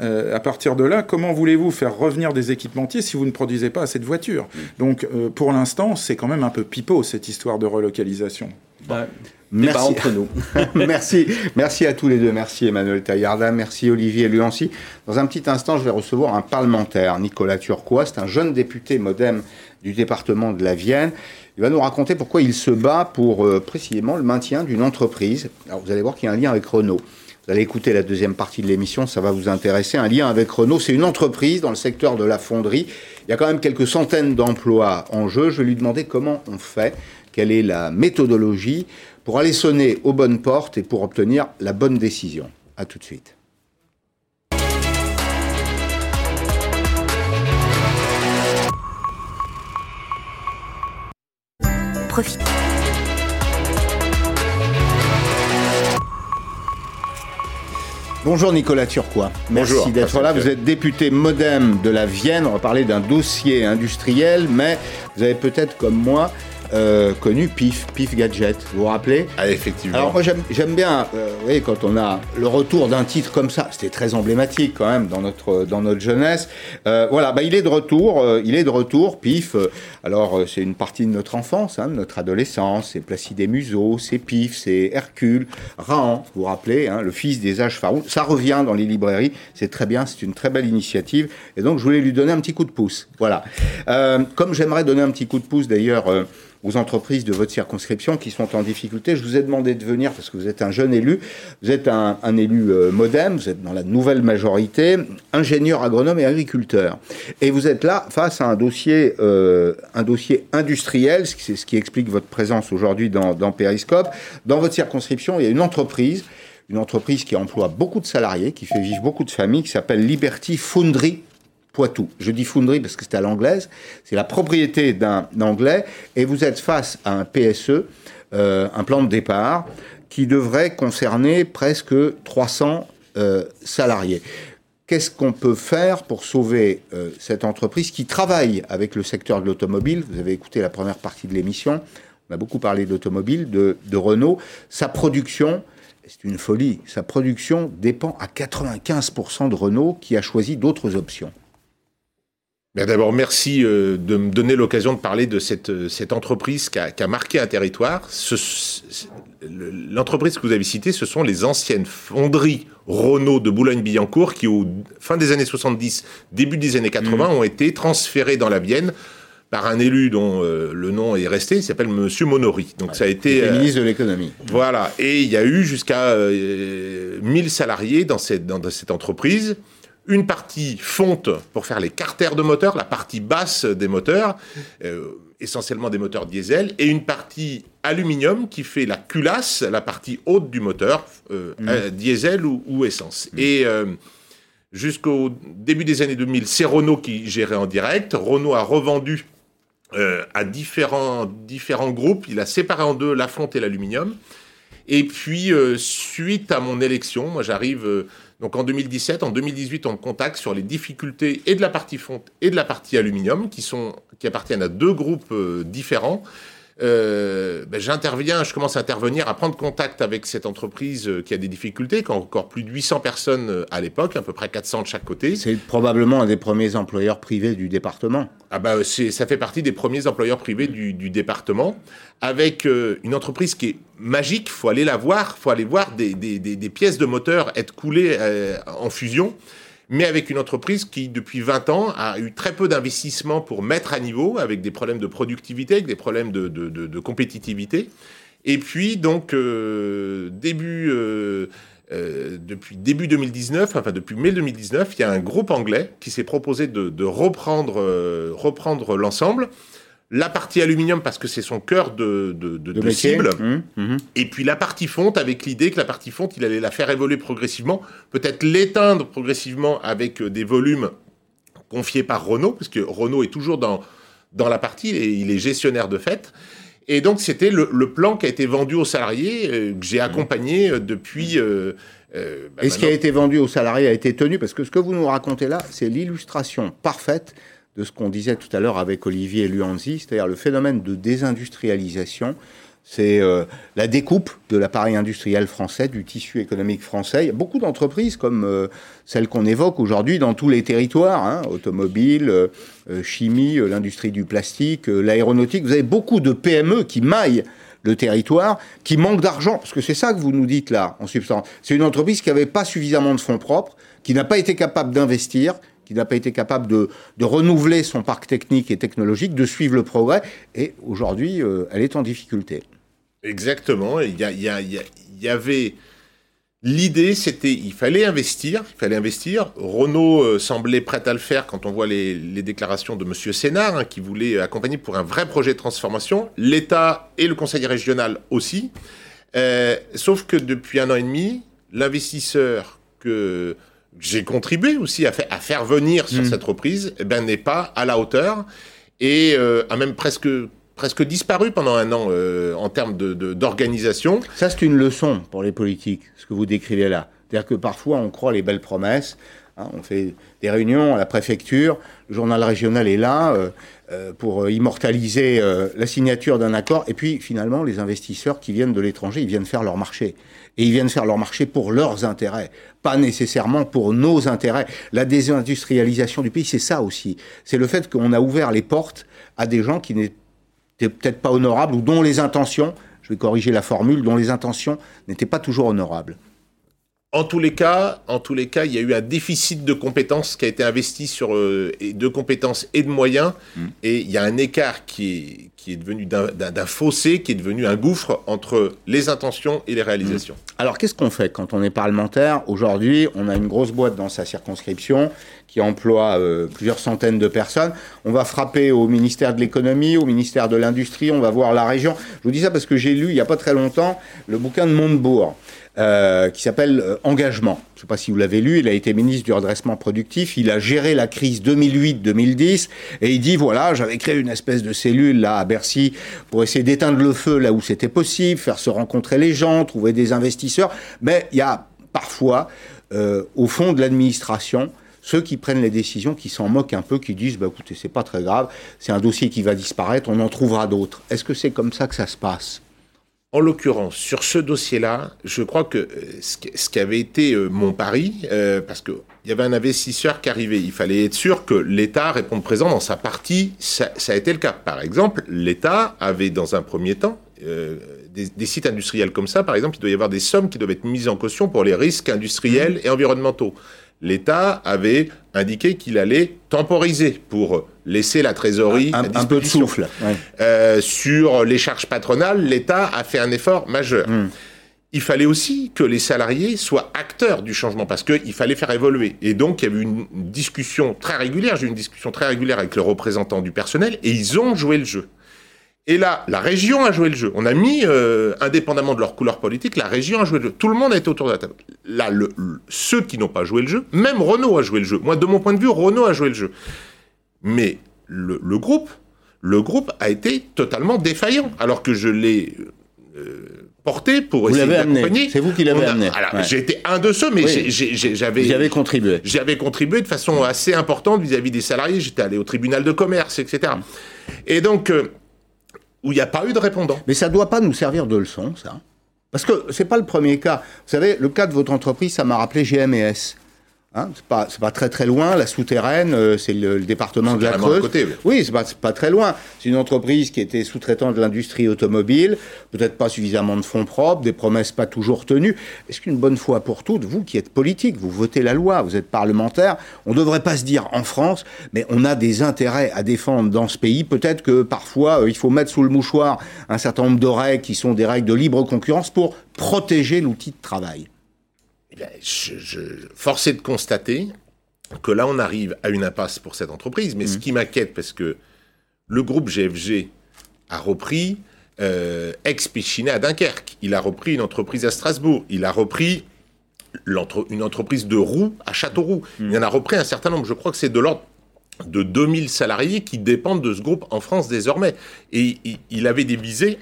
Euh, à partir de là, comment voulez-vous faire revenir des équipementiers si vous ne produisez pas assez de voitures mm. Donc, euh, pour l'instant, c'est quand même un peu pipeau cette histoire de relocalisation. Bah, merci entre nous. merci, merci à tous les deux. Merci Emmanuel Taillarda, merci Olivier Luancy. Dans un petit instant, je vais recevoir un parlementaire, Nicolas Turquois. C'est un jeune député modem du département de la Vienne. Il va nous raconter pourquoi il se bat pour euh, précisément le maintien d'une entreprise. Alors vous allez voir qu'il y a un lien avec Renault. Vous allez écouter la deuxième partie de l'émission, ça va vous intéresser. Un lien avec Renault, c'est une entreprise dans le secteur de la fonderie. Il y a quand même quelques centaines d'emplois en jeu. Je vais lui demander comment on fait, quelle est la méthodologie pour aller sonner aux bonnes portes et pour obtenir la bonne décision. A tout de suite. Profite. Bonjour Nicolas Turquois. Merci d'être là. Vous êtes député modem de la Vienne. On va parler d'un dossier industriel, mais vous avez peut-être comme moi euh, connu PIF, PIF Gadget. Vous vous rappelez? Ah, effectivement. Alors, moi, j'aime bien, euh, vous voyez, quand on a le retour d'un titre comme ça, c'était très emblématique quand même dans notre, dans notre jeunesse. Euh, voilà, bah, il est de retour, il est de retour, PIF. Alors, c'est une partie de notre enfance, hein, de notre adolescence. C'est Placide Museau, c'est PIF, c'est Hercule, Rahan, vous vous rappelez, hein, le fils des âges pharaons. Ça revient dans les librairies, c'est très bien, c'est une très belle initiative. Et donc, je voulais lui donner un petit coup de pouce. Voilà. comme j'aimerais donner un petit coup de pouce d'ailleurs aux entreprises de votre circonscription qui sont en difficulté. Je vous ai demandé de venir parce que vous êtes un jeune élu, vous êtes un, élu euh, modem, vous êtes dans la nouvelle majorité, ingénieur agronome et agriculteur. Et vous êtes là face à un dossier, euh, un dossier industriel, c'est ce qui explique votre présence aujourd'hui dans, dans Periscope. Dans votre circonscription, il y a une entreprise une entreprise qui emploie beaucoup de salariés, qui fait vivre beaucoup de familles, qui s'appelle Liberty Foundry Poitou. Je dis Foundry parce que c'est à l'anglaise. C'est la propriété d'un Anglais et vous êtes face à un PSE, euh, un plan de départ, qui devrait concerner presque 300 euh, salariés. Qu'est-ce qu'on peut faire pour sauver euh, cette entreprise qui travaille avec le secteur de l'automobile? Vous avez écouté la première partie de l'émission. On a beaucoup parlé d'automobile, de, de Renault. Sa production, c'est une folie. Sa production dépend à 95% de Renault qui a choisi d'autres options. D'abord, merci euh, de me donner l'occasion de parler de cette, euh, cette entreprise qui a, qui a marqué un territoire. L'entreprise que vous avez citée, ce sont les anciennes fonderies Renault de Boulogne-Billancourt qui, au fin des années 70, début des années 80, mmh. ont été transférées dans la Vienne par un élu dont le nom est resté, il s'appelle Monsieur Monori. Donc ça a été ministre de l'économie. Voilà, et il y a eu jusqu'à 1000 salariés dans cette, dans cette entreprise une partie fonte pour faire les carters de moteur, la partie basse des moteurs, euh, essentiellement des moteurs diesel, et une partie aluminium qui fait la culasse, la partie haute du moteur, euh, mmh. euh, diesel ou, essence. Mmh. Et jusqu'au début des années 2000, c'est Renault qui gérait en direct. Renault a revendu à différents, différents groupes. Il a séparé en deux la fonte et l'aluminium. Et puis, suite à mon élection, moi j'arrive donc en 2017, en 2018, on me contacte sur les difficultés et de la partie fonte et de la partie aluminium, qui appartiennent à deux groupes euh, différents. Euh, ben, j'interviens, je commence à intervenir, à prendre contact avec cette entreprise euh, qui a des difficultés, qui a encore plus de 800 personnes euh, à l'époque, à peu près 400 de chaque côté. C'est probablement un des premiers employeurs privés du département. Ah bah, ça fait partie des premiers employeurs privés du, département, avec une entreprise qui est magique, faut aller la voir, faut aller voir des, des, pièces de moteur être coulées en fusion mais avec une entreprise qui, depuis 20 ans, a eu très peu d'investissements pour mettre à niveau, avec des problèmes de productivité, avec des problèmes de, compétitivité. Et puis, donc, euh, début, euh, euh, depuis début 2019, enfin depuis mai 2019, il y a un groupe anglais qui s'est proposé de, reprendre, reprendre l'ensemble la partie aluminium parce que c'est son cœur de, de, cible, mmh, mmh. et puis la partie fonte avec l'idée que la partie fonte, il allait la faire évoluer progressivement, peut-être l'éteindre progressivement avec euh, des volumes confiés par Renault, parce que Renault est toujours dans, dans la partie, et il est gestionnaire de fait. Et donc c'était le, plan qui a été vendu aux salariés, euh, que j'ai mmh. accompagné euh, depuis... et ce qui a été vendu aux salariés a été tenu, parce que ce que vous nous racontez là, c'est l'illustration parfaite de ce qu'on disait tout à l'heure avec Olivier Luanzi, c'est-à-dire le phénomène de désindustrialisation. C'est euh, la découpe de l'appareil industriel français, du tissu économique français. Il y a beaucoup d'entreprises comme euh, celles qu'on évoque aujourd'hui dans tous les territoires, hein, automobile, euh, chimie, l'industrie du plastique, l'aéronautique. Vous avez beaucoup de PME qui maillent le territoire, qui manquent d'argent, parce que c'est ça que vous nous dites là, en substance. C'est une entreprise qui n'avait pas suffisamment de fonds propres, qui n'a pas été capable d'investir, qui n'a pas été capable de, renouveler son parc technique et technologique, de suivre le progrès, et aujourd'hui, euh, elle est en difficulté. Exactement, il y, avait... L'idée, c'était, il fallait investir, il fallait investir. Renault euh, semblait prêt à le faire quand on voit les, déclarations de Monsieur Sénard, hein, qui voulait accompagner pour un vrai projet de transformation. L'État et le Conseil régional aussi. Euh, sauf que depuis un an et demi, l'investisseur que j'ai contribué aussi à, à, faire venir sur mm. cette reprise, eh ben, n'est pas à la hauteur et euh, a même presque presque disparu pendant un an euh, en termes d'organisation. De, Ça, c'est une leçon pour les politiques, ce que vous décrivez là. C'est-à-dire que parfois, on croit les belles promesses. Hein, on fait des réunions à la préfecture, le journal régional est là euh, pour immortaliser la signature d'un accord, et puis finalement, les investisseurs qui viennent de l'étranger, ils viennent faire leur marché. Et ils viennent faire leur marché pour leurs intérêts, pas nécessairement pour nos intérêts. La désindustrialisation du pays, c'est ça aussi. C'est le fait qu'on a ouvert les portes à des gens qui n'étaient peut-être pas honorables ou dont les intentions, je vais corriger la formule, dont les intentions n'étaient pas toujours honorables. En tous les cas, en tous les cas, il y a eu un déficit de compétences qui a été investi sur euh, de compétences et de moyens, mm. et il y a un écart qui est, qui est devenu d'un fossé, qui est devenu un gouffre entre les intentions et les réalisations. Mm. Alors qu'est-ce qu'on fait quand on est parlementaire? Aujourd'hui, on a une grosse boîte dans sa circonscription qui emploie euh, plusieurs centaines de personnes. On va frapper au ministère de l'économie, au ministère de l'industrie, on va voir la région. Je vous dis ça parce que j'ai lu il n'y a pas très longtemps le bouquin de Montebourg. Euh, qui s'appelle euh, Engagement. Je ne sais pas si vous l'avez lu, il a été ministre du redressement productif, il a géré la crise 2008-2010, et il dit, voilà, j'avais créé une espèce de cellule là à Bercy pour essayer d'éteindre le feu là où c'était possible, faire se rencontrer les gens, trouver des investisseurs, mais il y a parfois, euh, au fond de l'administration, ceux qui prennent les décisions, qui s'en moquent un peu, qui disent bah, écoutez, c'est pas très grave, c'est un dossier qui va disparaître, on en trouvera d'autres. Est-ce que c'est comme ça que ça se passe? En l'occurrence, sur ce dossier-là, je crois que euh, ce qui avait été euh, mon pari, euh, parce qu'il y avait un investisseur qui arrivait, il fallait être sûr que l'État réponde présent dans sa partie, ça, a été le cas. Par exemple, l'État avait dans un premier temps des, sites industriels comme ça, par exemple, il doit y avoir des sommes qui doivent être mises en caution pour les risques industriels et environnementaux. L'État avait indiqué qu'il allait temporiser pour laisser la trésorerie un, un peu de souffle. Euh, sur les charges patronales, l'État a fait un effort majeur. Hmm. Il fallait aussi que les salariés soient acteurs du changement parce qu'il fallait faire évoluer. Et donc, il y a eu une discussion très régulière. J'ai eu une discussion très régulière avec le représentant du personnel et ils ont joué le jeu. Et là, la région a joué le jeu. On a mis, euh, indépendamment de leur couleur politique, la région a joué le jeu. Tout le monde est autour de la table. Là, le, ceux qui n'ont pas joué le jeu, même Renault a joué le jeu. Moi, de mon point de vue, Renault a joué le jeu. Mais le, groupe, le groupe a été totalement défaillant, alors que je l'ai euh, porté pour vous essayer d'accompagner. C'est vous qui l'avez amené. J'ai été un de ceux, mais j'avais. J'avais contribué. J'avais contribué de façon assez importante vis-à-vis des salariés. J'étais allé au tribunal de commerce, etc. Et donc. Euh, où il n'y a pas eu de répondant. Mais ça ne doit pas nous servir de leçon, ça. Parce que ce n'est pas le premier cas. Vous savez, le cas de votre entreprise, ça m'a rappelé GMS. Hein, c'est pas, pas très très loin, la souterraine, euh, c'est le, département de la Creuse. Côté, oui, c'est pas, pas très loin. C'est une entreprise qui était sous-traitant de l'industrie automobile, peut-être pas suffisamment de fonds propres, des promesses pas toujours tenues. Est-ce qu'une bonne fois pour toutes, vous qui êtes politique, vous votez la loi, vous êtes parlementaire, on ne devrait pas se dire en France, mais on a des intérêts à défendre dans ce pays. Peut-être que parfois euh, il faut mettre sous le mouchoir un certain nombre de règles qui sont des règles de libre concurrence pour protéger l'outil de travail. Je, je, force est de constater que là, on arrive à une impasse pour cette entreprise. Mais ce mmh. qui m'inquiète, parce que le groupe GFG a repris euh, ex-Pichinet à Dunkerque. Il a repris une entreprise à Strasbourg. Il a repris une entreprise de roues à Châteauroux. Mmh. Il en a repris un certain nombre. Je crois que c'est de l'ordre de 2000 salariés qui dépendent de ce groupe en France désormais. Et il, avait des visées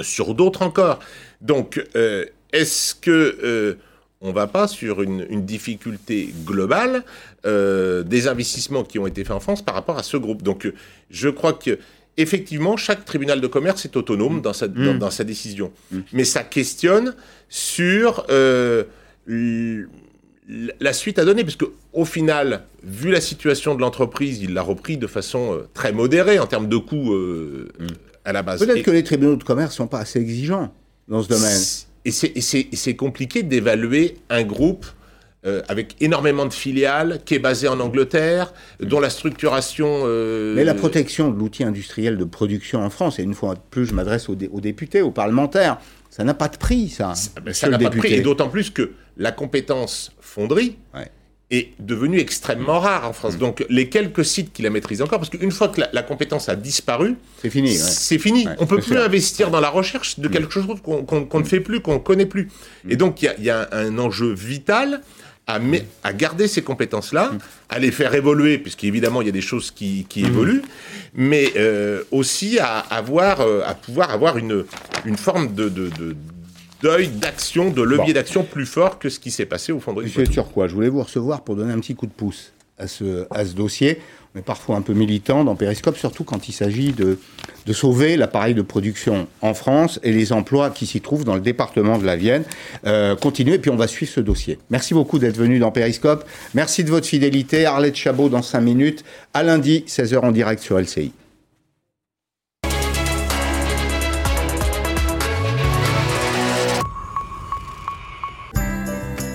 sur d'autres encore. Donc, euh, est-ce que euh, on ne va pas sur une, difficulté globale euh, des investissements qui ont été faits en France par rapport à ce groupe. Donc euh, je crois que effectivement, chaque tribunal de commerce est autonome dans, sa, dans, mm. sa décision. Mm. Mais ça questionne sur euh, la suite à donner, parce qu'au final, vu la situation de l'entreprise, il l'a repris de façon très modérée en termes de coûts mm. à la base. Peut-être que les tribunaux de commerce ne sont pas assez exigeants dans ce domaine. Et c'est compliqué d'évaluer un groupe euh, avec énormément de filiales, qui est basé en Angleterre, dont la structuration... Euh, Mais la protection de l'outil industriel de production en France, et une fois de plus je m'adresse aux, députés, aux parlementaires, ça n'a pas de prix, ça. Ça n'a pas de prix, et d'autant plus que la compétence fonderie, est devenu extrêmement rare en France. Mm. Donc les quelques sites qui la maîtrisent encore, parce qu'une fois que la, compétence a disparu, c'est fini. C'est fini. on peut plus investir dans la recherche de mm. quelque chose qu'on ne fait plus, qu'on ne connaît plus. Mm. Et donc il y, a, un enjeu vital à, à garder ces compétences-là, à les faire évoluer, puisqu'évidemment il y a des choses qui, évoluent, mais euh, aussi à, avoir, euh, à pouvoir avoir une, une forme de, de d'œil, d'action, de levier d'action plus fort que ce qui s'est passé au Fonderie Monsieur Turquois, je voulais vous recevoir pour donner un petit coup de pouce à ce, à ce dossier. On est parfois un peu militant dans Périscope, surtout quand il s'agit de, de sauver l'appareil de production en France et les emplois qui s'y trouvent dans le département de la Vienne. Euh, continuez, et puis on va suivre ce dossier. Merci beaucoup d'être venu dans Périscope. Merci de votre fidélité. Arlette Chabot dans 5 minutes. À lundi, 16h en direct sur LCI.